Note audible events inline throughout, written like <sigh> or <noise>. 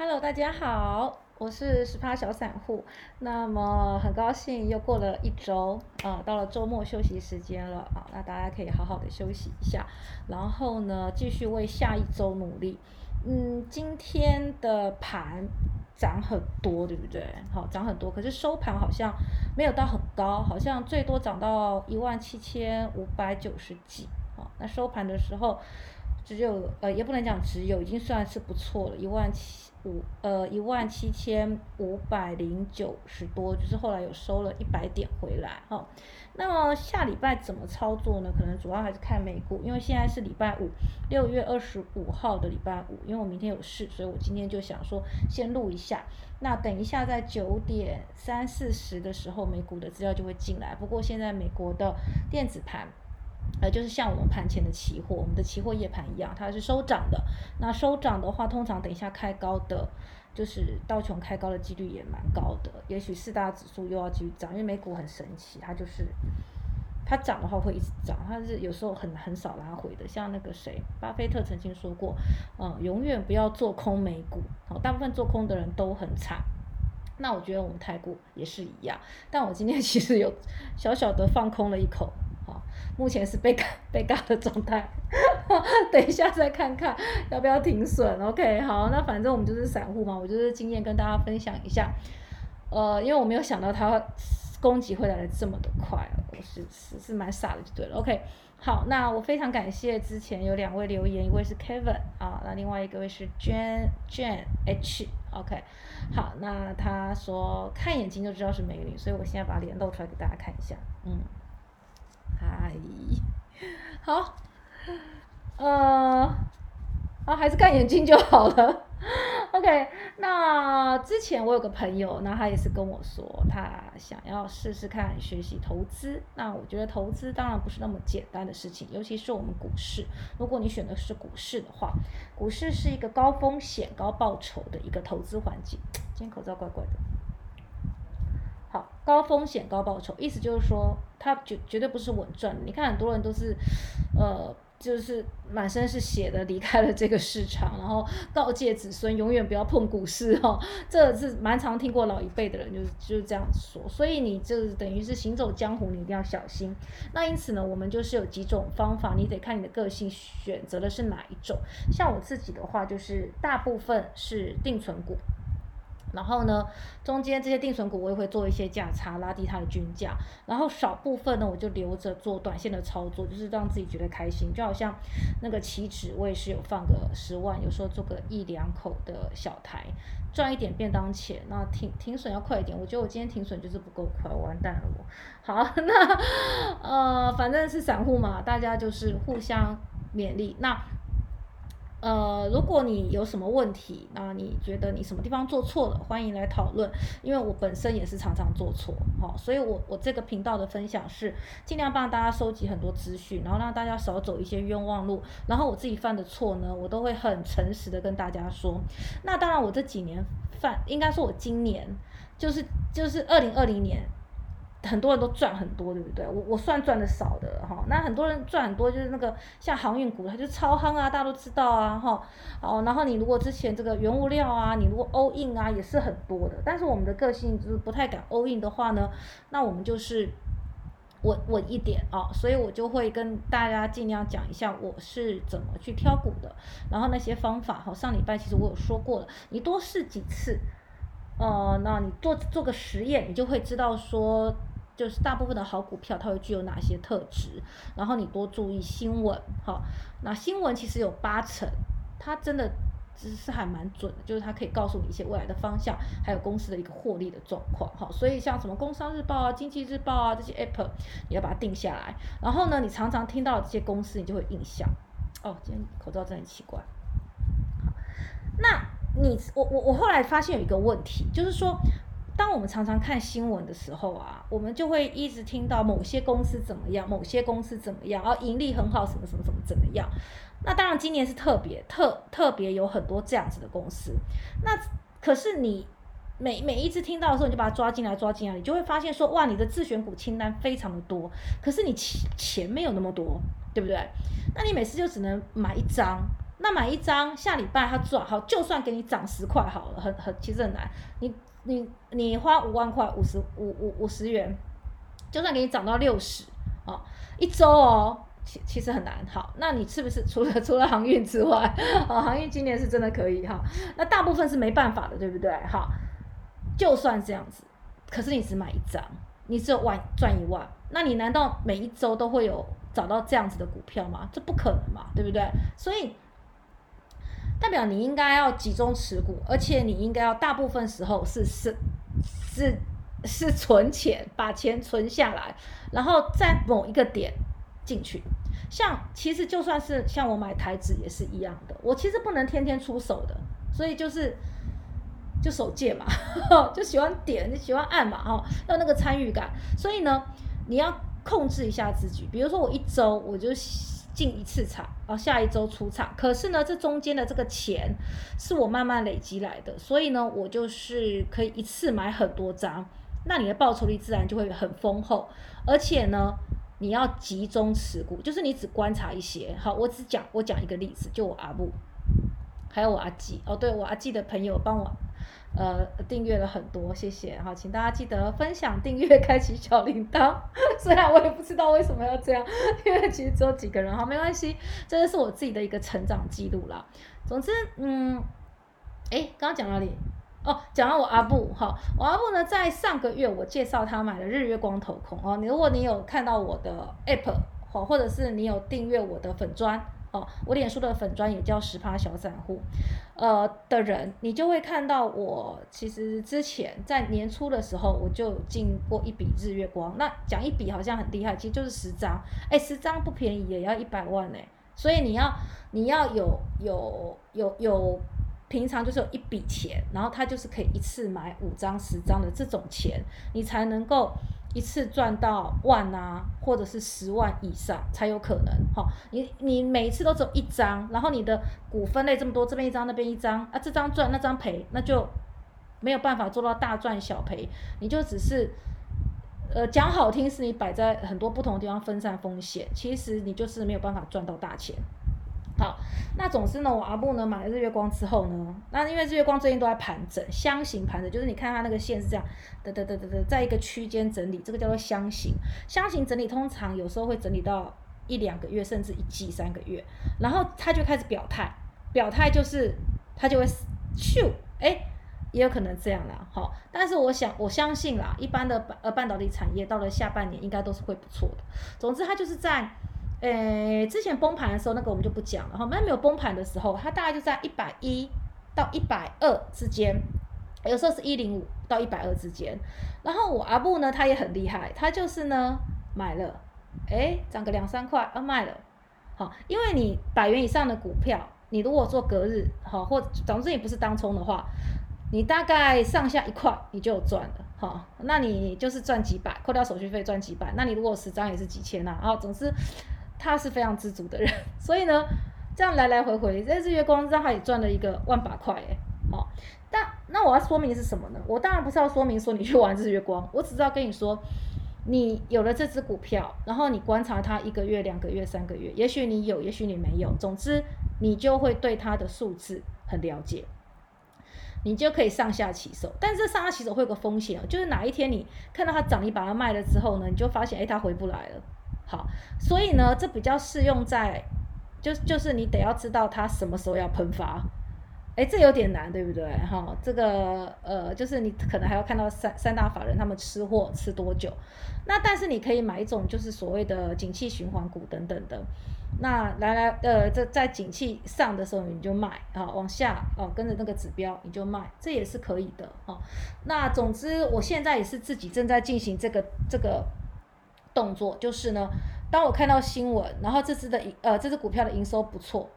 Hello，大家好，我是十趴小散户。那么很高兴又过了一周啊，到了周末休息时间了啊，那大家可以好好的休息一下，然后呢继续为下一周努力。嗯，今天的盘涨很多，对不对？好，涨很多，可是收盘好像没有到很高，好像最多涨到一万七千五百九十几。好，那收盘的时候只有呃，也不能讲只有，已经算是不错了，一万七。五呃一万七千五百零九十多，就是后来有收了一百点回来哈。那么下礼拜怎么操作呢？可能主要还是看美股，因为现在是礼拜五，六月二十五号的礼拜五。因为我明天有事，所以我今天就想说先录一下。那等一下在九点三四十的时候，美股的资料就会进来。不过现在美国的电子盘。呃，就是像我们盘前的期货，我们的期货夜盘一样，它是收涨的。那收涨的话，通常等一下开高的，就是道琼开高的几率也蛮高的。也许四大指数又要继续涨，因为美股很神奇，它就是它涨的话会一直涨，它是有时候很很少拉回的。像那个谁，巴菲特曾经说过，嗯，永远不要做空美股，好，大部分做空的人都很惨。那我觉得我们泰股也是一样，但我今天 <laughs> 其实有小小的放空了一口。目前是被 <laughs> 被嘎的状态，<laughs> 等一下再看看要不要停损。OK，好，那反正我们就是散户嘛，我就是经验跟大家分享一下。呃，因为我没有想到它攻击会来的这么的快，我是是是蛮傻的就对了。OK，好，那我非常感谢之前有两位留言，一位是 Kevin 啊，那另外一个位是 Jane Jane H。OK，好，那他说看眼睛就知道是美女，所以我现在把脸露出来给大家看一下，嗯。嗨，好，呃，啊，还是看眼睛就好了。<laughs> OK，那之前我有个朋友，那他也是跟我说，他想要试试看学习投资。那我觉得投资当然不是那么简单的事情，尤其是我们股市。如果你选的是股市的话，股市是一个高风险高报酬的一个投资环境。今天口罩怪怪的。高风险高报酬，意思就是说，它绝绝对不是稳赚。你看很多人都是，呃，就是满身是血的离开了这个市场，然后告诫子孙永远不要碰股市哈。<laughs> 这是蛮常听过老一辈的人就是就是这样说。所以你就是等于是行走江湖，你一定要小心。那因此呢，我们就是有几种方法，你得看你的个性选择的是哪一种。像我自己的话，就是大部分是定存股。然后呢，中间这些定存股我也会做一些价差，拉低它的均价。然后少部分呢，我就留着做短线的操作，就是让自己觉得开心。就好像那个期指，我也是有放个十万，有时候做个一两口的小台，赚一点便当钱。那停停损要快一点，我觉得我今天停损就是不够快，完蛋了我。好，<laughs> 那呃，反正是散户嘛，大家就是互相勉励。那。呃，如果你有什么问题，那你觉得你什么地方做错了，欢迎来讨论。因为我本身也是常常做错，哈，所以我我这个频道的分享是尽量帮大家收集很多资讯，然后让大家少走一些冤枉路。然后我自己犯的错呢，我都会很诚实的跟大家说。那当然，我这几年犯，应该说我今年就是就是二零二零年。很多人都赚很多，对不对？我我算赚的少的哈。那很多人赚很多，就是那个像航运股，它就超夯啊，大家都知道啊哈。哦，然后你如果之前这个原物料啊，你如果 all in 啊，也是很多的。但是我们的个性就是不太敢 all in 的话呢，那我们就是稳稳一点啊。所以我就会跟大家尽量讲一下我是怎么去挑股的，然后那些方法哈。上礼拜其实我有说过了，你多试几次，呃，那你做做个实验，你就会知道说。就是大部分的好股票，它会具有哪些特质？然后你多注意新闻，哈。那新闻其实有八成，它真的其实是还蛮准的，就是它可以告诉你一些未来的方向，还有公司的一个获利的状况，哈。所以像什么《工商日报》啊、《经济日报》啊这些 app，你要把它定下来。然后呢，你常常听到这些公司，你就会印象。哦，今天口罩真的很奇怪。好，那你我我我后来发现有一个问题，就是说。当我们常常看新闻的时候啊，我们就会一直听到某些公司怎么样，某些公司怎么样，然后盈利很好，什么什么什么怎么样。那当然今年是特别特特别有很多这样子的公司。那可是你每每一次听到的时候，你就把它抓进来抓进来，你就会发现说，哇，你的自选股清单非常的多，可是你钱钱没有那么多，对不对？那你每次就只能买一张。那买一张下礼拜它赚好，就算给你涨十块好了，很很其实很难。你你你花五万块五十五五五十元，就算给你涨到六十啊，一周哦。其其实很难，好，那你是不是除了 <laughs> 除了航运之外，哦，航运今年是真的可以哈，那大部分是没办法的，对不对？好，就算这样子，可是你只买一张，你只有万赚一万，那你难道每一周都会有找到这样子的股票吗？这不可能嘛，对不对？所以代表你应该要集中持股，而且你应该要大部分时候是是是是存钱，把钱存下来，然后在某一个点。进去，像其实就算是像我买台子也是一样的，我其实不能天天出手的，所以就是就手贱嘛，<laughs> 就喜欢点，就喜欢按嘛，哈，要那个参与感。所以呢，你要控制一下自己，比如说我一周我就进一次场，然后下一周出场，可是呢，这中间的这个钱是我慢慢累积来的，所以呢，我就是可以一次买很多张，那你的报酬率自然就会很丰厚，而且呢。你要集中持股，就是你只观察一些。好，我只讲，我讲一个例子，就我阿布，还有我阿季。哦，对我阿季的朋友帮我，呃，订阅了很多，谢谢。好，请大家记得分享、订阅、<laughs> 开启小铃铛。<laughs> 虽然我也不知道为什么要这样，<laughs> 因为其实只有几个人。好，没关系，这是我自己的一个成长记录啦。总之，嗯，哎，刚刚讲哪里？哦，讲到我阿布哈，我阿布呢，在上个月我介绍他买了日月光头控哦。你如果你有看到我的 app 哦，或者是你有订阅我的粉砖哦，我脸书的粉砖也叫十趴小散户，呃的人，你就会看到我其实之前在年初的时候我就进过一笔日月光。那讲一笔好像很厉害，其实就是十张，哎，十张不便宜，也要一百万呢。所以你要你要有有有有。平常就是有一笔钱，然后他就是可以一次买五张、十张的这种钱，你才能够一次赚到万啊，或者是十万以上才有可能。哈，你你每一次都只有一张，然后你的股分类这么多，这边一张，那边一张啊，这张赚，那张赔，那就没有办法做到大赚小赔，你就只是，呃，讲好听是你摆在很多不同的地方分散风险，其实你就是没有办法赚到大钱。好，那总之呢，我阿布呢买了日月光之后呢，那因为日月光最近都在盘整，箱型盘整，就是你看它那个线是这样，得得得得得，在一个区间整理，这个叫做箱型。箱型整理通常有时候会整理到一两个月，甚至一季三个月，然后它就开始表态，表态就是它就会咻，哎，也有可能这样啦，好，但是我想我相信啦，一般的呃半导体产业到了下半年应该都是会不错的。总之它就是在。诶，之前崩盘的时候，那个我们就不讲了哈。那没有崩盘的时候，它大概就在一百一到一百二之间，有时候是一零五到一百二之间。然后我阿布呢，他也很厉害，他就是呢买了，诶，涨个两三块，啊卖了。好，因为你百元以上的股票，你如果做隔日，好或总之你不是当冲的话，你大概上下一块你就有赚了，好，那你就是赚几百，扣掉手续费赚几百，那你如果十张也是几千呐，啊，总之。他是非常知足的人，<laughs> 所以呢，这样来来回回，在日月光让他也赚了一个万把块哎，好，但那我要说明是什么呢？我当然不是要说明说你去玩日月光，我只是要跟你说，你有了这只股票，然后你观察它一个月、两个月、三个月，也许你有，也许你没有，总之你就会对它的数字很了解，你就可以上下起手。但是上下起手会有个风险就是哪一天你看到它涨，你把它卖了之后呢，你就发现哎，它回不来了。好，所以呢，这比较适用在，就就是你得要知道它什么时候要喷发，哎，这有点难，对不对？哈，这个呃，就是你可能还要看到三三大法人他们吃货吃多久，那但是你可以买一种就是所谓的景气循环股等等的，那来来呃，在在景气上的时候你就卖啊，往下哦跟着那个指标你就卖，这也是可以的哦。那总之我现在也是自己正在进行这个这个。动作就是呢，当我看到新闻，然后这只的呃这只股票的营收不错，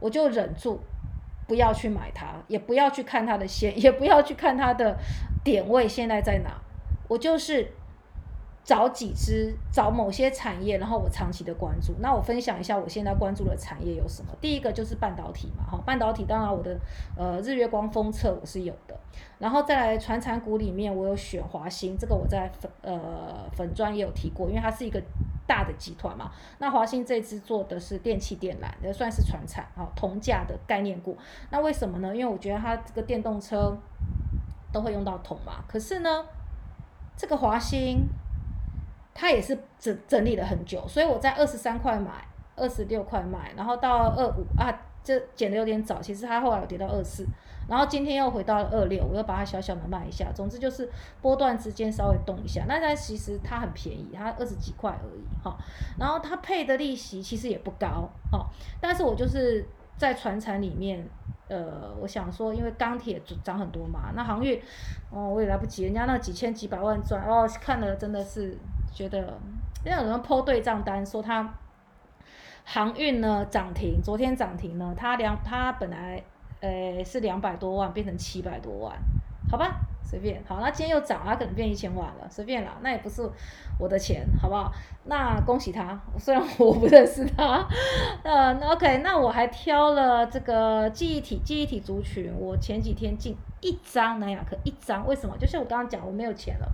我就忍住不要去买它，也不要去看它的线，<laughs> 也不要去看它的点位现在在哪，我就是。找几只，找某些产业，然后我长期的关注。那我分享一下我现在关注的产业有什么。第一个就是半导体嘛，哈，半导体当然我的呃日月光封测我是有的，然后再来传产股里面我有选华兴，这个我在粉呃粉专也有提过，因为它是一个大的集团嘛。那华兴这支做的是电气电缆，也算是传产啊，铜价的概念股。那为什么呢？因为我觉得它这个电动车都会用到铜嘛。可是呢，这个华兴它也是整整理了很久，所以我在二十三块买，二十六块卖，然后到二五啊，这减的有点早。其实它后来有跌到二四。然后今天又回到了二六，我又把它小小的卖一下。总之就是波段之间稍微动一下。那它其实它很便宜，它二十几块而已哈。然后它配的利息其实也不高哈。但是我就是在船产里面，呃，我想说，因为钢铁涨很多嘛，那航运哦我也来不及，人家那几千几百万赚哦，看了真的是觉得，因为有人抛对账单说他航运呢涨停，昨天涨停呢，他两他本来。呃，是两百多万变成七百多万，好吧，随便。好，那今天又涨，他可能变一千万了，随便啦，那也不是我的钱，好不好？那恭喜他，虽然我不认识他。呃，OK，那我还挑了这个记忆体，记忆体族群，我前几天进一张南亚科，一张，为什么？就像我刚刚讲，我没有钱了，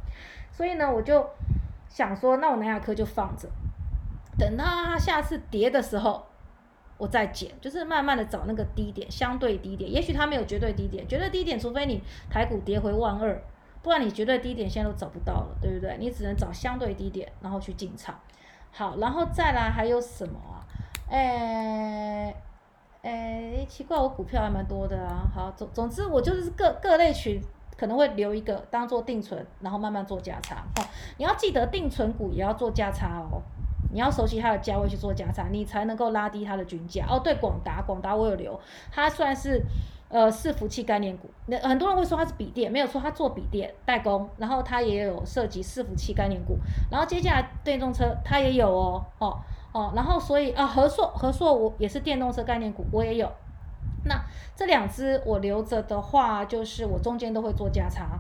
所以呢，我就想说，那我南亚科就放着，等到它下次跌的时候。我再减，就是慢慢的找那个低点，相对低点。也许它没有绝对低点，绝对低点，除非你台股跌回万二，不然你绝对低点现在都找不到了，对不对？你只能找相对低点，然后去进场。好，然后再来还有什么啊？诶诶，奇怪，我股票还蛮多的啊。好，总总之我就是各各类群可能会留一个当做定存，然后慢慢做价差。哦，你要记得定存股也要做价差哦。你要熟悉它的价位去做加差，你才能够拉低它的均价。哦，对，广达，广达我有留，它算是呃伺服器概念股。那很多人会说它是笔电，没有错，它做笔电代工，然后它也有涉及伺服器概念股。然后接下来电动车它也有哦，哦哦，然后所以啊，和硕和硕我也是电动车概念股，我也有。那这两只我留着的话，就是我中间都会做价差。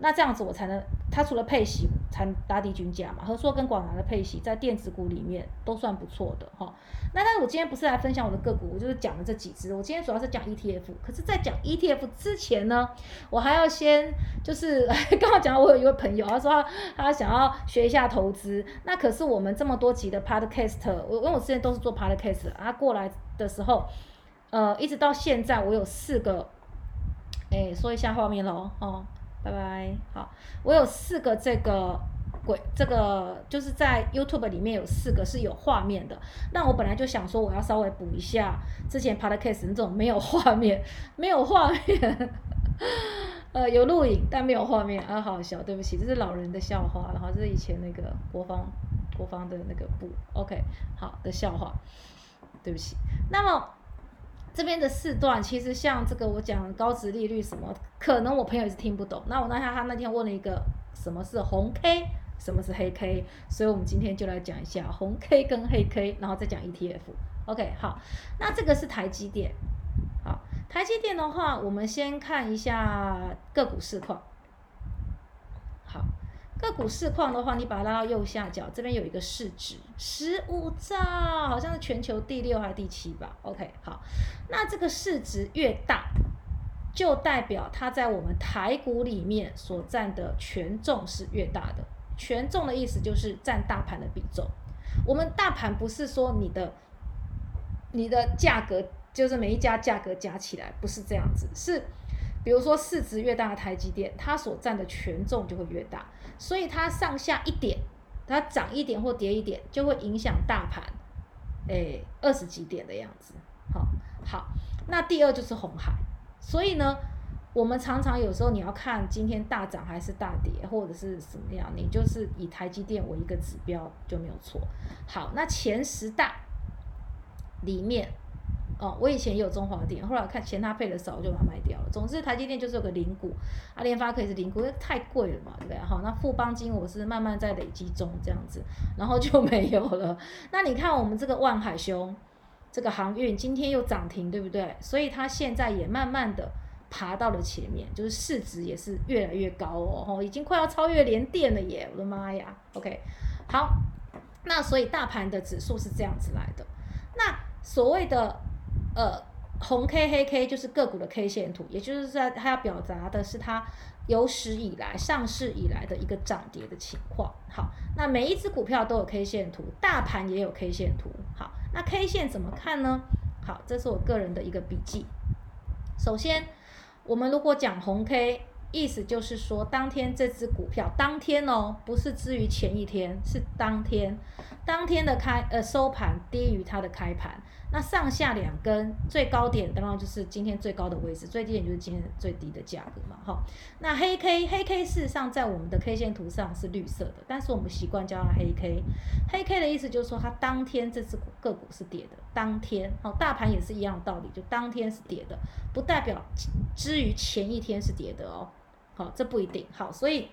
那这样子我才能，它除了配息才打低均价嘛。和硕跟广达的配息在电子股里面都算不错的哈。那但是我今天不是来分享我的个股，我就是讲了这几只。我今天主要是讲 ETF，可是，在讲 ETF 之前呢，我还要先就是 <laughs> 刚刚讲，我有一位朋友，他说他他想要学一下投资。那可是我们这么多集的 Podcast，我因为我之前都是做 Podcast，他过来的时候，呃，一直到现在我有四个，哎，说一下画面喽，哦。拜拜，好，我有四个这个鬼，这个就是在 YouTube 里面有四个是有画面的。那我本来就想说，我要稍微补一下之前 Podcast 那种没有画面，没有画面，呃，有录影但没有画面啊，好笑，对不起，这是老人的笑话，然后这是以前那个国防国防的那个部，OK，好的笑话，对不起。那么。这边的四段其实像这个我讲高值利率什么，可能我朋友也是听不懂。那我那天他那天问了一个什么是红 K，什么是黑 K，所以我们今天就来讲一下红 K 跟黑 K，然后再讲 ETF。OK，好，那这个是台积电。好，台积电的话，我们先看一下个股市况。好。个股市况的话，你把它拉到右下角，这边有一个市值十五兆，好像是全球第六还是第七吧？OK，好，那这个市值越大，就代表它在我们台股里面所占的权重是越大的。权重的意思就是占大盘的比重。我们大盘不是说你的你的价格就是每一家价格加起来不是这样子，是。比如说市值越大的台积电，它所占的权重就会越大，所以它上下一点，它涨一点或跌一点，就会影响大盘，诶二十几点的样子。好，好，那第二就是红海，所以呢，我们常常有时候你要看今天大涨还是大跌，或者是什么样，你就是以台积电为一个指标就没有错。好，那前十大里面。哦，我以前也有中华电，后来看嫌它配的少，我就把它卖掉了。总之，台积电就是有个零股，啊，联发科也是零股，因为太贵了嘛，对不对？好，那富邦金我是慢慢在累积中这样子，然后就没有了。那你看我们这个万海兄，这个航运今天又涨停，对不对？所以它现在也慢慢的爬到了前面，就是市值也是越来越高哦，吼，已经快要超越联电了耶！我的妈呀，OK，好，那所以大盘的指数是这样子来的，那所谓的。呃，红 K 黑 K 就是个股的 K 线图，也就是在它要表达的是它有史以来上市以来的一个涨跌的情况。好，那每一只股票都有 K 线图，大盘也有 K 线图。好，那 K 线怎么看呢？好，这是我个人的一个笔记。首先，我们如果讲红 K。意思就是说，当天这只股票，当天哦，不是至于前一天，是当天，当天的开呃收盘低于它的开盘，那上下两根最高点当然就是今天最高的位置，最低点就是今天最低的价格嘛，哈。那黑 K 黑 K 事实上在我们的 K 线图上是绿色的，但是我们习惯叫它黑 K，黑 K 的意思就是说它当天这只个股是跌的，当天好，大盘也是一样的道理，就当天是跌的，不代表之于前一天是跌的哦。好，这不一定好，所以，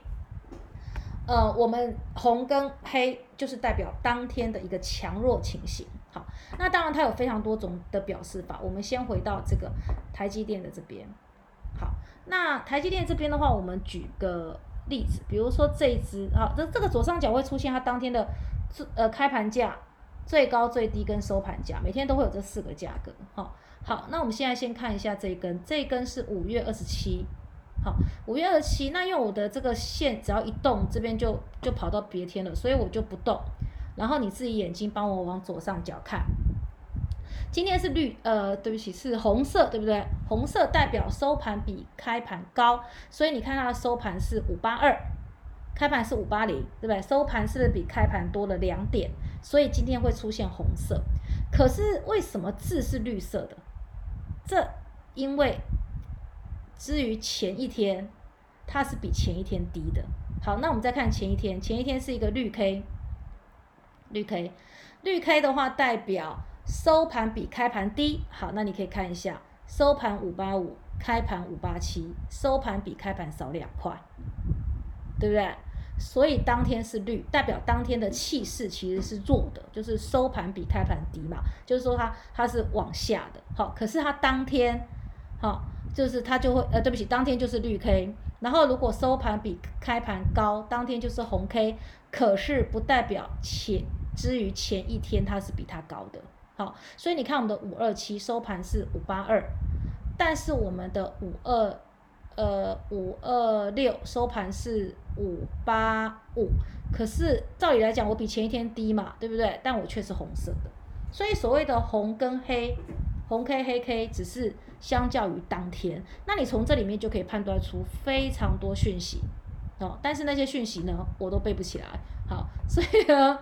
呃，我们红跟黑就是代表当天的一个强弱情形。好，那当然它有非常多种的表示法。我们先回到这个台积电的这边。好，那台积电这边的话，我们举个例子，比如说这一只，好，这这个左上角会出现它当天的最呃开盘价、最高、最低跟收盘价，每天都会有这四个价格。好，好，那我们现在先看一下这一根，这一根是五月二十七。好，五月二十七，那因为我的这个线只要一动，这边就就跑到别天了，所以我就不动。然后你自己眼睛帮我往左上角看，今天是绿，呃，对不起，是红色，对不对？红色代表收盘比开盘高，所以你看它的收盘是五八二，开盘是五八零，对不对？收盘是不是比开盘多了两点？所以今天会出现红色。可是为什么字是绿色的？这因为。至于前一天，它是比前一天低的。好，那我们再看前一天，前一天是一个绿 K，绿 K，绿 K 的话代表收盘比开盘低。好，那你可以看一下，收盘五八五，开盘五八七，收盘比开盘少两块，对不对？所以当天是绿，代表当天的气势其实是弱的，就是收盘比开盘低嘛，就是说它它是往下的。好，可是它当天，好。就是它就会呃，对不起，当天就是绿 K，然后如果收盘比开盘高，当天就是红 K，可是不代表前之于前一天它是比它高的，好，所以你看我们的五二七收盘是五八二，但是我们的五二呃五二六收盘是五八五，可是照理来讲我比前一天低嘛，对不对？但我却是红色的，所以所谓的红跟黑。红 K 黑 K 只是相较于当天，那你从这里面就可以判断出非常多讯息哦。但是那些讯息呢，我都背不起来。好，所以呢，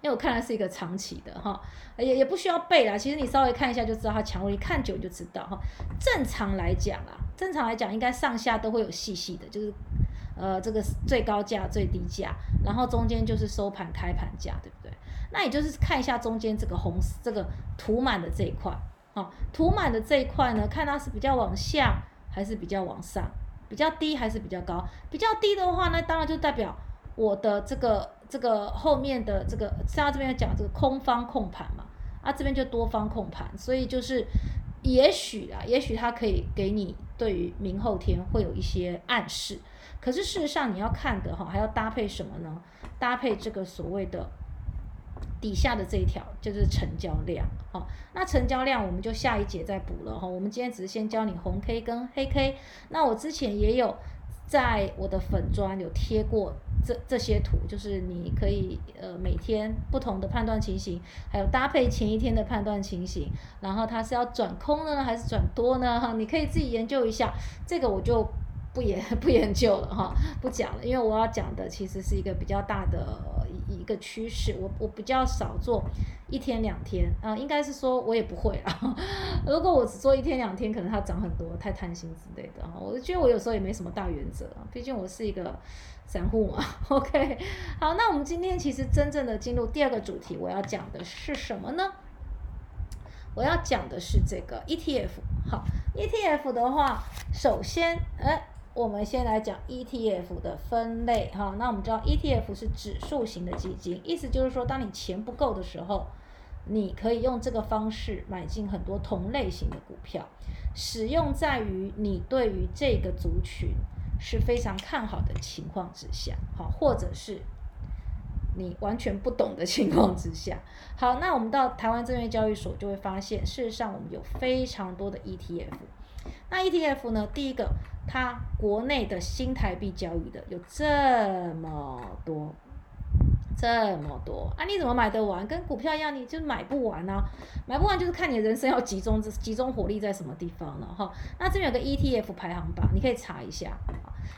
因为我看的是一个长期的哈，也也不需要背啦。其实你稍微看一下就知道它强弱，你看久就知道哈。正常来讲啊，正常来讲应该上下都会有细细的，就是呃这个最高价、最低价，然后中间就是收盘、开盘价，对不对？那也就是看一下中间这个红这个涂满的这一块，哈，涂满的这一块呢，看它是比较往下还是比较往上，比较低还是比较高？比较低的话，那当然就代表我的这个这个后面的这个，像这边讲这个空方控盘嘛，啊这边就多方控盘，所以就是也许啊，也许它可以给你对于明后天会有一些暗示，可是事实上你要看的哈，还要搭配什么呢？搭配这个所谓的。底下的这一条就是成交量，好，那成交量我们就下一节再补了哈。我们今天只是先教你红 K 跟黑 K，那我之前也有在我的粉砖有贴过这这些图，就是你可以呃每天不同的判断情形，还有搭配前一天的判断情形，然后它是要转空呢还是转多呢？哈，你可以自己研究一下，这个我就不研 <laughs> 不研究了哈，不讲了，因为我要讲的其实是一个比较大的。一个趋势，我我比较少做一天两天啊，应该是说我也不会啊。<laughs> 如果我只做一天两天，可能它涨很多，太贪心之类的哈。我就觉得我有时候也没什么大原则，毕竟我是一个散户嘛。OK，好，那我们今天其实真正的进入第二个主题，我要讲的是什么呢？我要讲的是这个 ETF。好，ETF 的话，首先，哎。我们先来讲 ETF 的分类哈，那我们知道 ETF 是指数型的基金，意思就是说，当你钱不够的时候，你可以用这个方式买进很多同类型的股票，使用在于你对于这个族群是非常看好的情况之下，好，或者是你完全不懂的情况之下。好，那我们到台湾证券交易所就会发现，事实上我们有非常多的 ETF。那 ETF 呢，第一个，它国内的新台币交易的有这么多。这么多啊，你怎么买得完？跟股票一样，你就买不完啊！买不完就是看你人生要集中集中火力在什么地方了哈。那这边有个 ETF 排行榜，你可以查一下。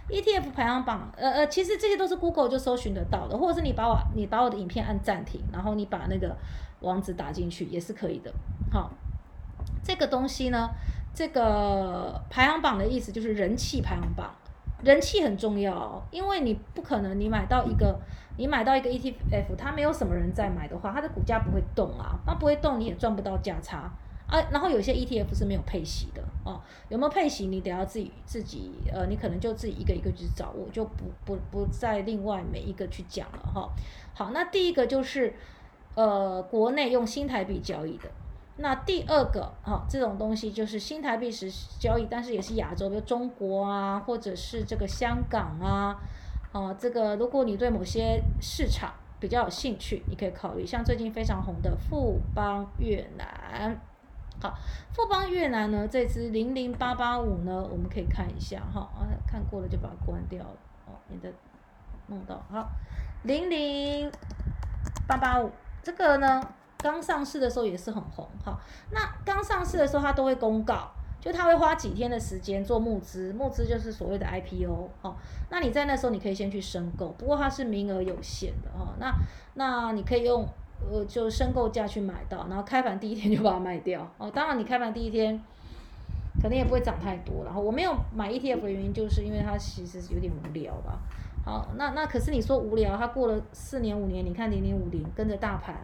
ETF 排行榜，呃呃，其实这些都是 Google 就搜寻得到的，或者是你把我你把我的影片按暂停，然后你把那个网址打进去也是可以的。好，这个东西呢，这个排行榜的意思就是人气排行榜。人气很重要，因为你不可能你买到一个，你买到一个 ETF，它没有什么人在买的话，它的股价不会动啊，那不会动你也赚不到价差啊。然后有些 ETF 是没有配息的哦，有没有配息你得要自己自己呃，你可能就自己一个一个去找，我就不不不再另外每一个去讲了哈。好，那第一个就是呃国内用新台币交易的。那第二个哈，这种东西就是新台币时交易，但是也是亚洲，比如中国啊，或者是这个香港啊，啊，这个如果你对某些市场比较有兴趣，你可以考虑像最近非常红的富邦越南。好，富邦越南呢，这支零零八八五呢，我们可以看一下哈，啊，看过了就把它关掉了，哦，免得弄到。好，零零八八五这个呢。刚上市的时候也是很红，哈。那刚上市的时候，它都会公告，就它会花几天的时间做募资，募资就是所谓的 IPO，哦。那你在那时候你可以先去申购，不过它是名额有限的，哈。那那你可以用呃就申购价去买到，然后开盘第一天就把它卖掉，哦。当然你开盘第一天肯定也不会涨太多，然后我没有买 ETF 的原因就是因为它其实有点无聊吧。好，那那可是你说无聊，它过了四年五年，你看零零五零跟着大盘。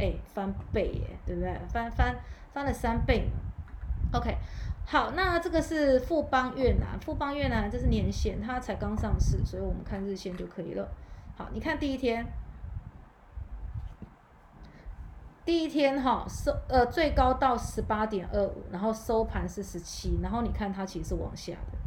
哎，翻倍耶，对不对？翻翻翻了三倍 OK，好，那这个是富邦越南，富邦越南这是年线，它才刚上市，所以我们看日线就可以了。好，你看第一天，第一天哈收呃最高到十八点二五，然后收盘是十七，然后你看它其实是往下的。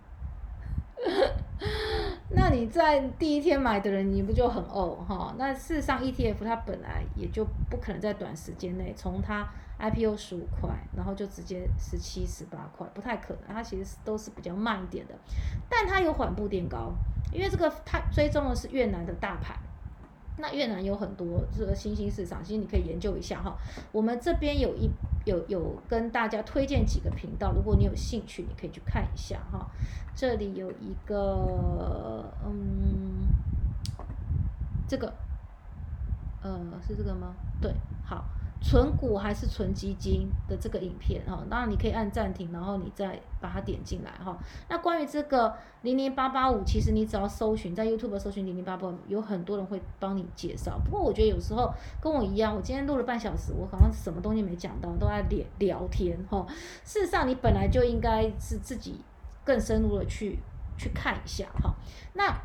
<laughs> 那你在第一天买的人，你不就很哦哈？那事实上，ETF 它本来也就不可能在短时间内从它 IPO 十五块，然后就直接十七、十八块，不太可能。它其实都是比较慢一点的，但它有缓步垫高，因为这个它追踪的是越南的大盘。那越南有很多这个新兴市场，其实你可以研究一下哈。我们这边有一有有跟大家推荐几个频道，如果你有兴趣，你可以去看一下哈。这里有一个，嗯，这个，呃，是这个吗？对，好。存股还是存基金的这个影片哈，当然你可以按暂停，然后你再把它点进来哈。那关于这个零零八八五，其实你只要搜寻在 YouTube 搜寻零零八八五，有很多人会帮你介绍。不过我觉得有时候跟我一样，我今天录了半小时，我好像什么东西没讲到，都在聊聊天哈。事实上，你本来就应该是自己更深入的去去看一下哈。那。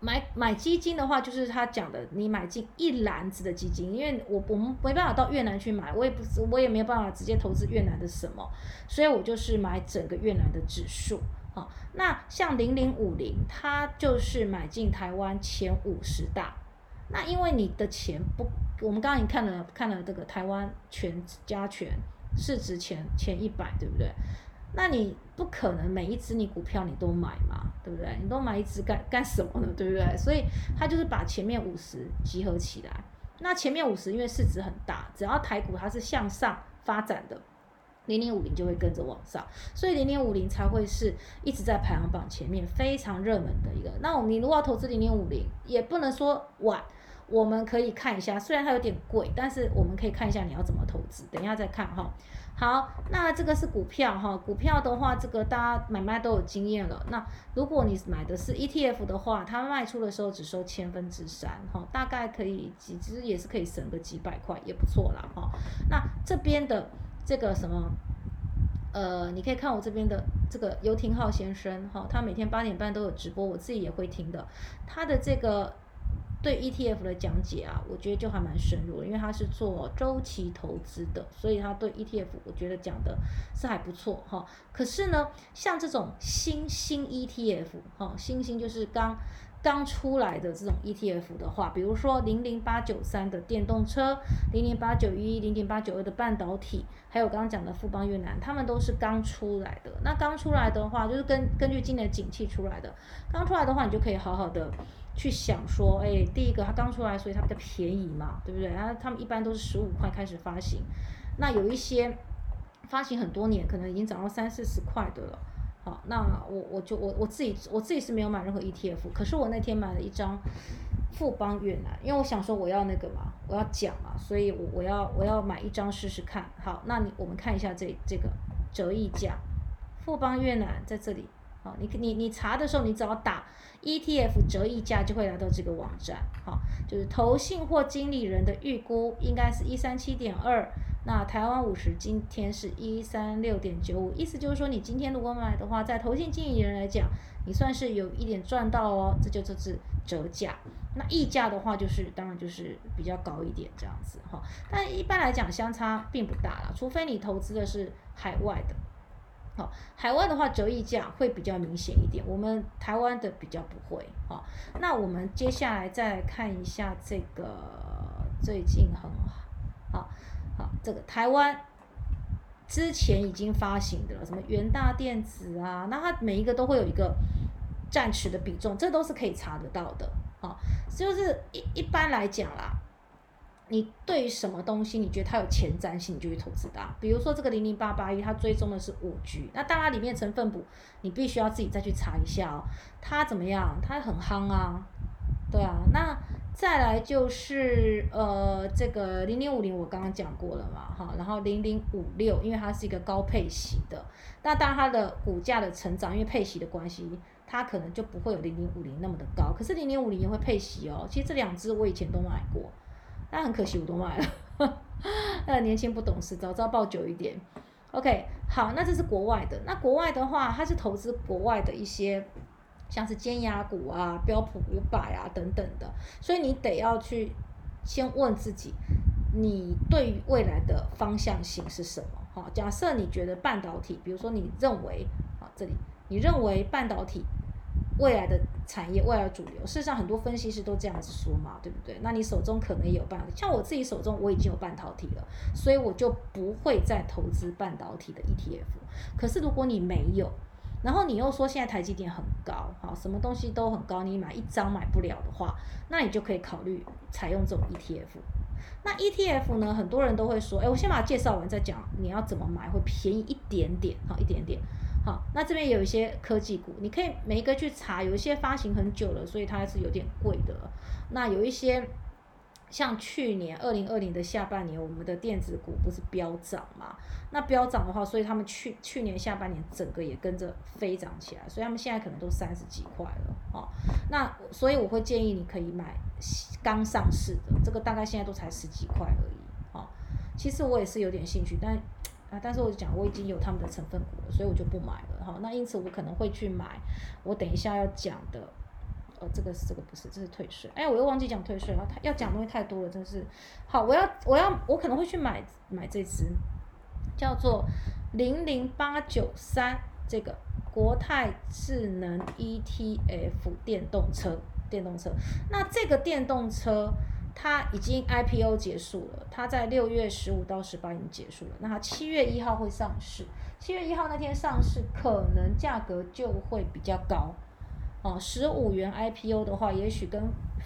买买基金的话，就是他讲的，你买进一篮子的基金，因为我我们没办法到越南去买，我也不我也没有办法直接投资越南的什么，所以我就是买整个越南的指数。好，那像零零五零，它就是买进台湾前五十大。那因为你的钱不，我们刚刚已经看了看了这个台湾全加权市值前前一百，对不对？那你不可能每一只你股票你都买嘛，对不对？你都买一只干干什么呢？对不对？所以他就是把前面五十集合起来。那前面五十因为市值很大，只要台股它是向上发展的，零零五零就会跟着往上，所以零零五零才会是一直在排行榜前面非常热门的一个。那我你如果要投资零零五零，也不能说晚。我们可以看一下，虽然它有点贵，但是我们可以看一下你要怎么投资。等一下再看哈。好，那这个是股票哈，股票的话，这个大家买卖都有经验了。那如果你买的是 ETF 的话，它卖出的时候只收千分之三哈，大概可以几，其实也是可以省个几百块，也不错啦哈。那这边的这个什么，呃，你可以看我这边的这个游廷浩先生哈，他每天八点半都有直播，我自己也会听的，他的这个。对 ETF 的讲解啊，我觉得就还蛮深入，因为他是做周期投资的，所以他对 ETF 我觉得讲的是还不错哈。可是呢，像这种新兴 ETF 哈，新兴就是刚刚出来的这种 ETF 的话，比如说零零八九三的电动车，零零八九一、零零八九二的半导体，还有刚刚讲的富邦越南，他们都是刚出来的。那刚出来的话，就是根根据今年景气出来的。刚出来的话，你就可以好好的去想说，哎，第一个它刚出来，所以它比较便宜嘛，对不对？然后他们一般都是十五块开始发行，那有一些发行很多年，可能已经涨到三四十块的了。好，那我我就我我自己我自己是没有买任何 ETF，可是我那天买了一张富邦越南，因为我想说我要那个嘛，我要讲嘛，所以我我要我要买一张试试看。好，那你我们看一下这这个折溢价，富邦越南在这里。好，你你你查的时候，你只要打 ETF 折溢价就会来到这个网站。好，就是投信或经理人的预估应该是一三七点二。那台湾五十今天是一三六点九五，意思就是说，你今天如果买的话，在投信经理人来讲，你算是有一点赚到哦，这就这是折价。那溢价的话，就是当然就是比较高一点这样子哈，但一般来讲相差并不大啦，除非你投资的是海外的，好，海外的话折溢价会比较明显一点，我们台湾的比较不会好。那我们接下来再看一下这个最近很好。好，这个台湾之前已经发行的了，什么元大电子啊，那它每一个都会有一个占持的比重，这都是可以查得到的。啊，就是一一般来讲啦，你对于什么东西你觉得它有前瞻性，你就去投资它。比如说这个零零八八一，它追踪的是五 G，那当然里面成分股你必须要自己再去查一下哦，它怎么样？它很夯啊，对啊，那。再来就是呃，这个零零五零我刚刚讲过了嘛，哈，然后零零五六，因为它是一个高配息的，那当然它的股价的成长，因为配息的关系，它可能就不会有零零五零那么的高。可是零零五零也会配息哦。其实这两只我以前都买过，那很可惜我都卖了，呃，<laughs> 年轻不懂事，早知道抱久一点。OK，好，那这是国外的，那国外的话，它是投资国外的一些。像是尖牙股啊、标普五百啊等等的，所以你得要去先问自己，你对于未来的方向性是什么？哈，假设你觉得半导体，比如说你认为啊，这里你认为半导体未来的产业、未来主流，事实上很多分析师都这样子说嘛，对不对？那你手中可能也有半导体，像我自己手中我已经有半导体了，所以我就不会再投资半导体的 ETF。可是如果你没有，然后你又说现在台积电很高，好，什么东西都很高，你买一张买不了的话，那你就可以考虑采用这种 ETF。那 ETF 呢，很多人都会说，哎，我先把它介绍完再讲，你要怎么买会便宜一点点，好，一点点，好。那这边有一些科技股，你可以每一个去查，有一些发行很久了，所以它还是有点贵的。那有一些。像去年二零二零的下半年，我们的电子股不是飙涨嘛？那飙涨的话，所以他们去去年下半年整个也跟着飞涨起来，所以他们现在可能都三十几块了哦。那所以我会建议你可以买刚上市的，这个大概现在都才十几块而已哦。其实我也是有点兴趣，但但是我讲我已经有他们的成分股了，所以我就不买了哈。那因此我可能会去买我等一下要讲的。呃，这个是这个不是，这是退税。哎，我又忘记讲退税了，他要讲东西太多了，真是。好，我要我要我可能会去买买这只，叫做零零八九三这个国泰智能 ETF 电动车电动车。那这个电动车它已经 IPO 结束了，它在六月十五到十八已经结束了。那它七月一号会上市，七月一号那天上市，可能价格就会比较高。哦，十五元 IPO 的话，也许跟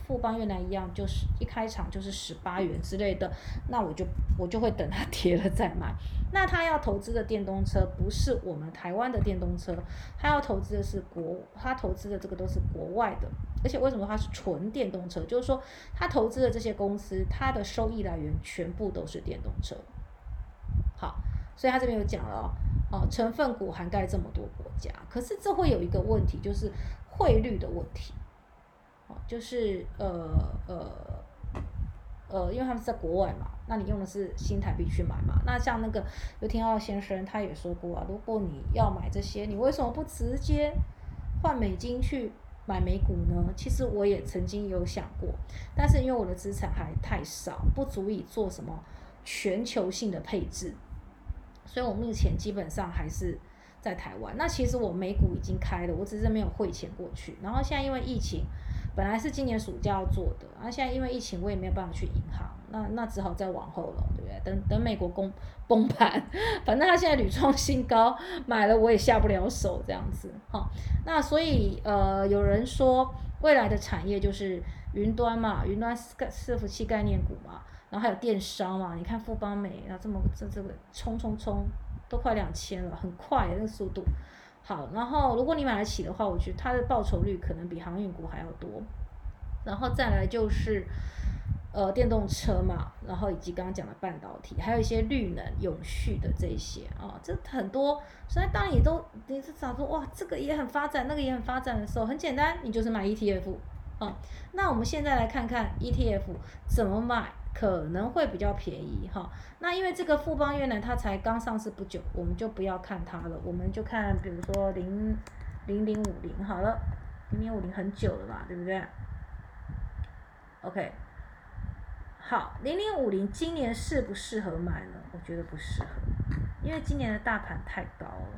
富邦越南一样，就是一开场就是十八元之类的，那我就我就会等它跌了再买。<laughs> 那他要投资的电动车不是我们台湾的电动车，他要投资的是国，他投资的这个都是国外的，而且为什么它是纯电动车？就是说他投资的这些公司，它的收益来源全部都是电动车。好，所以他这边有讲了哦，成分股涵盖这么多国家，可是这会有一个问题，就是。汇率的问题，就是呃呃呃，因为他们是在国外嘛，那你用的是新台币去买嘛？那像那个刘天傲先生他也说过啊，如果你要买这些，你为什么不直接换美金去买美股呢？其实我也曾经有想过，但是因为我的资产还太少，不足以做什么全球性的配置，所以我目前基本上还是在台湾。那其实我美股已经开了，我只是没有汇钱过去。然后现在因为疫情，本来是今年暑假要做的，然后现在因为疫情，我也没有办法去银行，那那只好再往后了，对不对？等等美国崩崩盘，反正它现在屡创新高，买了我也下不了手这样子。哈，那所以呃，有人说未来的产业就是云端嘛，云端伺服器概念股嘛。然后还有电商嘛？你看富邦美啊，这么这这个冲冲冲，都快两千了，很快那个速度。好，然后如果你买得起的话，我觉得它的报酬率可能比航运股还要多。然后再来就是呃电动车嘛，然后以及刚刚讲的半导体，还有一些绿能、永续的这些啊，这很多。所以当你都你是想说哇，这个也很发展，那个也很发展的时候，很简单，你就是买 ETF 啊。那我们现在来看看 ETF 怎么买。可能会比较便宜哈，那因为这个富邦越南它才刚上市不久，我们就不要看它了，我们就看比如说零零零五零好了，零零五零很久了吧，对不对？OK，好，零零五零今年适不适合买呢？我觉得不适合，因为今年的大盘太高了。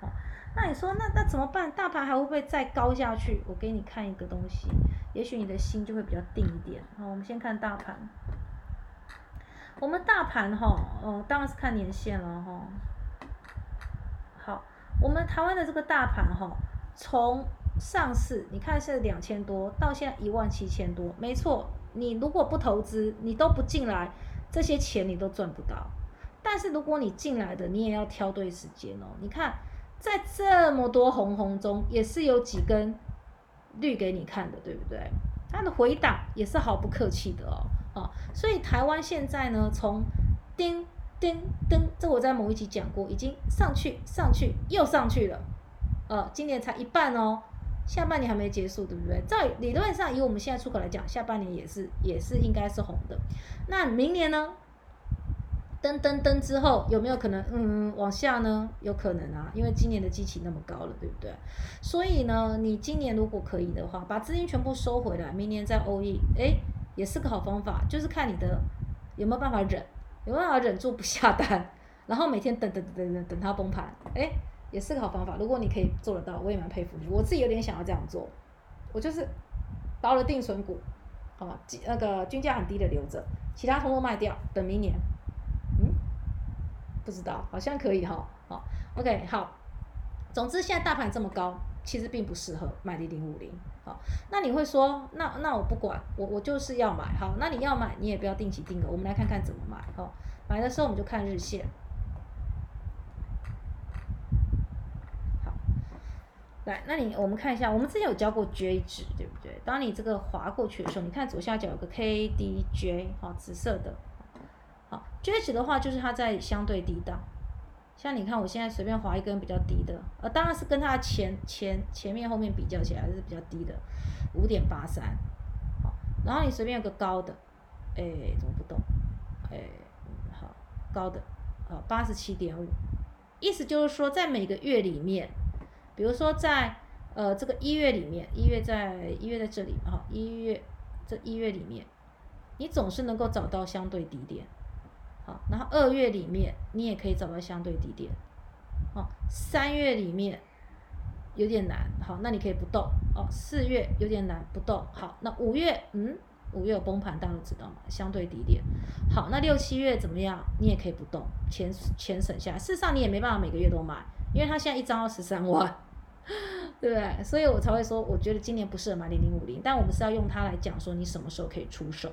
好，那你说那那怎么办？大盘还会不会再高下去？我给你看一个东西，也许你的心就会比较定一点。好，我们先看大盘。我们大盘哈，哦，当然是看年限了哈。好，我们台湾的这个大盘哈，从上市你看是两千多，到现在一万七千多，没错。你如果不投资，你都不进来，这些钱你都赚不到。但是如果你进来的，你也要挑对时间哦。你看，在这么多红红中，也是有几根绿给你看的，对不对？它的回档也是毫不客气的哦。啊，所以台湾现在呢，从叮叮叮，这我在某一集讲过，已经上去上去又上去了，呃，今年才一半哦，下半年还没结束，对不对？在理论上，以我们现在出口来讲，下半年也是也是应该是红的。那明年呢？噔噔噔之后有没有可能嗯往下呢？有可能啊，因为今年的基期那么高了，对不对？所以呢，你今年如果可以的话，把资金全部收回来，明年再 O E，哎。也是个好方法，就是看你的有没有办法忍，有没有办法忍住不下单，然后每天等等等等等它崩盘，哎，也是个好方法。如果你可以做得到，我也蛮佩服你。我自己有点想要这样做，我就是包了定存股，好，那个均价很低的留着，其他通通卖掉，等明年。嗯，不知道，好像可以哈。好，OK，好。总之现在大盘这么高。其实并不适合买零零五零，好，那你会说，那那我不管，我我就是要买，好，那你要买，你也不要定期定额，我们来看看怎么买，好，买的时候我们就看日线，好，来，那你我们看一下，我们之前有教过 J 值，对不对？当你这个划过去的时候，你看左下角有个 KDJ，好，紫色的，好，J 值的话就是它在相对低档。像你看，我现在随便划一根比较低的，呃，当然是跟它前前前面后面比较起来是比较低的，五点八三，好，然后你随便有个高的，哎，怎么不动？哎，好，高的，好，八十七点五，意思就是说，在每个月里面，比如说在呃这个一月里面，一月在一月在这里，哈，一月这一月里面，你总是能够找到相对低点。好，然后二月里面你也可以找到相对低点，哦，三月里面有点难，好，那你可以不动，哦，四月有点难不动，好，那五月，嗯，五月有崩盘，大家都知道嘛，相对低点，好，那六七月怎么样？你也可以不动，钱钱省下来，事实上你也没办法每个月都买，因为它现在一张要十三万，<laughs> 对不对？所以我才会说，我觉得今年不适合买零零五零，但我们是要用它来讲说你什么时候可以出手，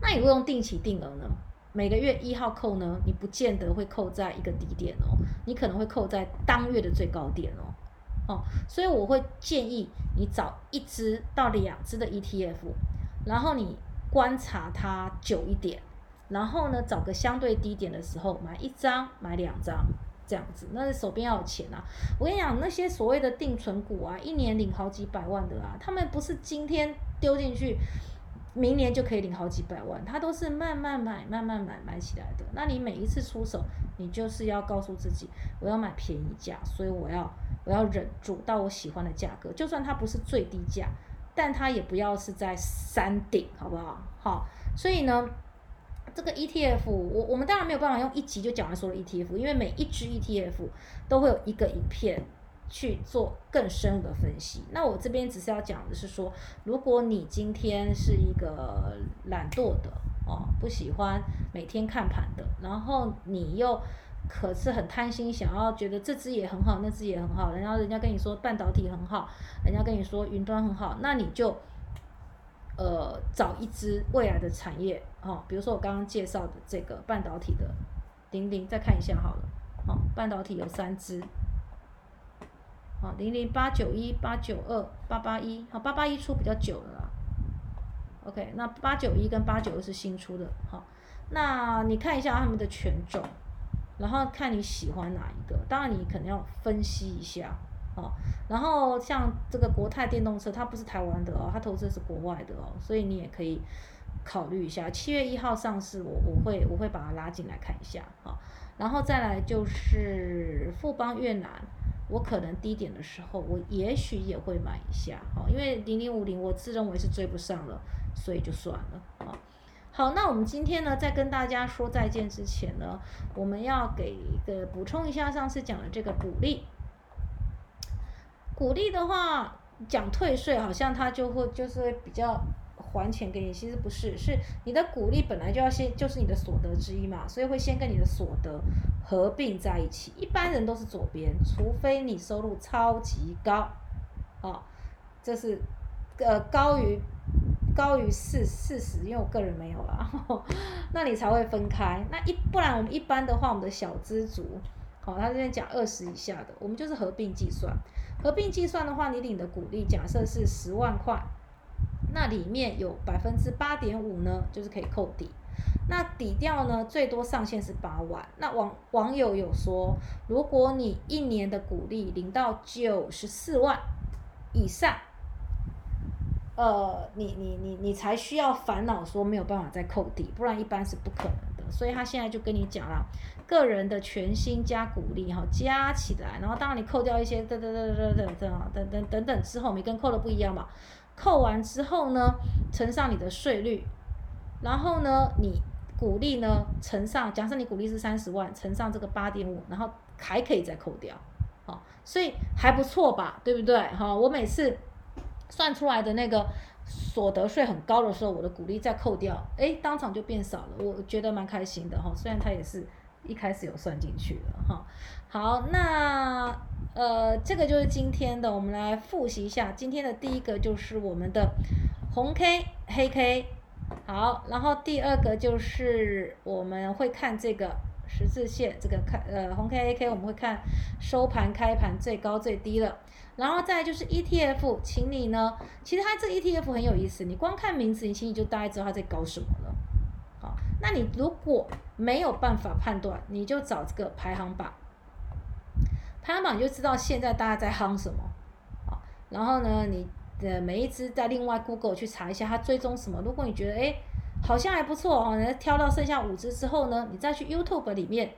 那你如果用定期定额呢？每个月一号扣呢，你不见得会扣在一个低点哦，你可能会扣在当月的最高点哦，哦，所以我会建议你找一支到两支的 ETF，然后你观察它久一点，然后呢找个相对低点的时候买一张买两张这样子，那手边要有钱啊。我跟你讲，那些所谓的定存股啊，一年领好几百万的啊，他们不是今天丢进去。明年就可以领好几百万，它都是慢慢买、慢慢买买起来的。那你每一次出手，你就是要告诉自己，我要买便宜价，所以我要我要忍住到我喜欢的价格，就算它不是最低价，但它也不要是在山顶，好不好？好，所以呢，这个 ETF，我我们当然没有办法用一集就讲完所有的 ETF，因为每一只 ETF 都会有一个影片去做更深入的分析。那我这边只是要讲的是说，如果你今天是一个懒惰的哦，不喜欢每天看盘的，然后你又可是很贪心，想要觉得这只也很好，那只也很好，然后人家跟你说半导体很好，人家跟你说云端很好，那你就。呃，找一支未来的产业，哦，比如说我刚刚介绍的这个半导体的，钉钉，再看一下好了，哦，半导体有三只，啊，零零八九一八九二八八一，好，八八一出比较久了啦，OK，那八九一跟八九二是新出的，好，那你看一下他们的权重，然后看你喜欢哪一个，当然你可能要分析一下。哦，然后像这个国泰电动车，它不是台湾的哦，它投资是国外的哦，所以你也可以考虑一下。七月一号上市，我我会我会把它拉进来看一下好。然后再来就是富邦越南，我可能低点的时候，我也许也会买一下哦，因为零零五零我自认为是追不上了，所以就算了啊。好，那我们今天呢，在跟大家说再见之前呢，我们要给一个补充一下上次讲的这个鼓励。鼓励的话，讲退税好像他就会就是比较还钱给你，其实不是，是你的鼓励本来就要先就是你的所得之一嘛，所以会先跟你的所得合并在一起。一般人都是左边，除非你收入超级高，哦，这是呃高于高于四四十，因为我个人没有啦，<laughs> 那你才会分开。那一不然我们一般的话，我们的小资族，好，他这边讲二十以下的，我们就是合并计算。合并计算的话，你领的股利假设是十万块，那里面有百分之八点五呢，就是可以扣底。那底掉呢，最多上限是八万。那网网友有说，如果你一年的股利领到九十四万以上，呃，你你你你才需要烦恼说没有办法再扣底，不然一般是不可能的。所以他现在就跟你讲了。个人的全薪加股利哈，加起来，然后当然你扣掉一些等等等等等等等等等等之后，每根扣的不一样嘛。扣完之后呢，乘上你的税率，然后呢，你股利呢乘上，假设你股利是三十万，乘上这个八点五，然后还可以再扣掉，好，所以还不错吧，对不对？哈，我每次算出来的那个所得税很高的时候，我的股利再扣掉，哎，当场就变少了，我觉得蛮开心的哈。虽然它也是。一开始有算进去了哈，好，那呃，这个就是今天的，我们来复习一下。今天的第一个就是我们的红 K 黑 K，好，然后第二个就是我们会看这个十字线，这个看呃红 K 黑 K，我们会看收盘开盘最高最低了，然后再就是 ETF，请你呢，其实它这 ETF 很有意思，你光看名字，你心里就大概知道它在搞什么了。好那你如果没有办法判断，你就找这个排行榜，排行榜你就知道现在大家在夯什么，啊，然后呢，你的每一只在另外 Google 去查一下它追踪什么。如果你觉得哎好像还不错哦，你挑到剩下五只之后呢，你再去 YouTube 里面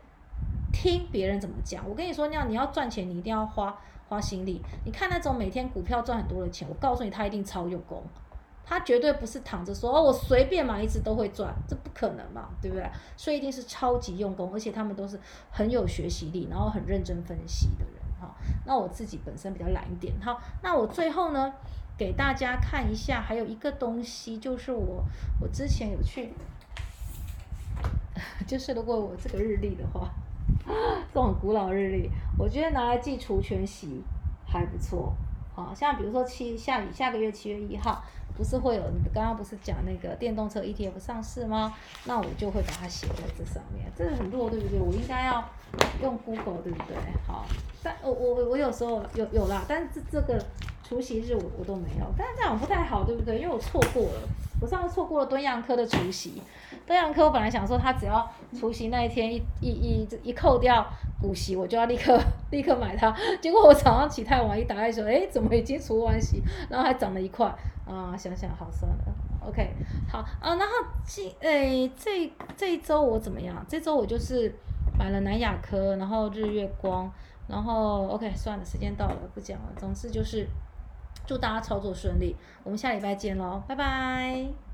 听别人怎么讲。我跟你说，那样你要赚钱，你一定要花花心力。你看那种每天股票赚很多的钱，我告诉你，他一定超用功。他绝对不是躺着说哦，我随便买一只都会赚，这不可能嘛，对不对？所以一定是超级用功，而且他们都是很有学习力，然后很认真分析的人哈。那我自己本身比较懒一点好。那我最后呢，给大家看一下，还有一个东西，就是我我之前有去，<laughs> 就是如果我这个日历的话，<laughs> 这种古老日历，我觉得拿来记除权息还不错。好像比如说七下下个月七月一号。不是会有你刚刚不是讲那个电动车 ETF 上市吗？那我就会把它写在这上面。这个很弱，对不对？我应该要用 Google，对不对？好，但我我我有时候有有啦，但是这这个除夕日我我都没有，但是这样不太好，对不对？因为我错过了，我上次错过了敦阳科的除夕。敦阳科我本来想说，他只要除夕那一天一一一一扣掉股息，我就要立刻立刻买它。结果我早上起太晚，一打开说，哎，怎么已经除完息，然后还涨了一块。啊，想想好算了，OK，好啊，然后今诶这这一周我怎么样？这周我就是买了南亚科，然后日月光，然后 OK，算了，时间到了，不讲了。总之就是祝大家操作顺利，我们下礼拜见喽，拜拜。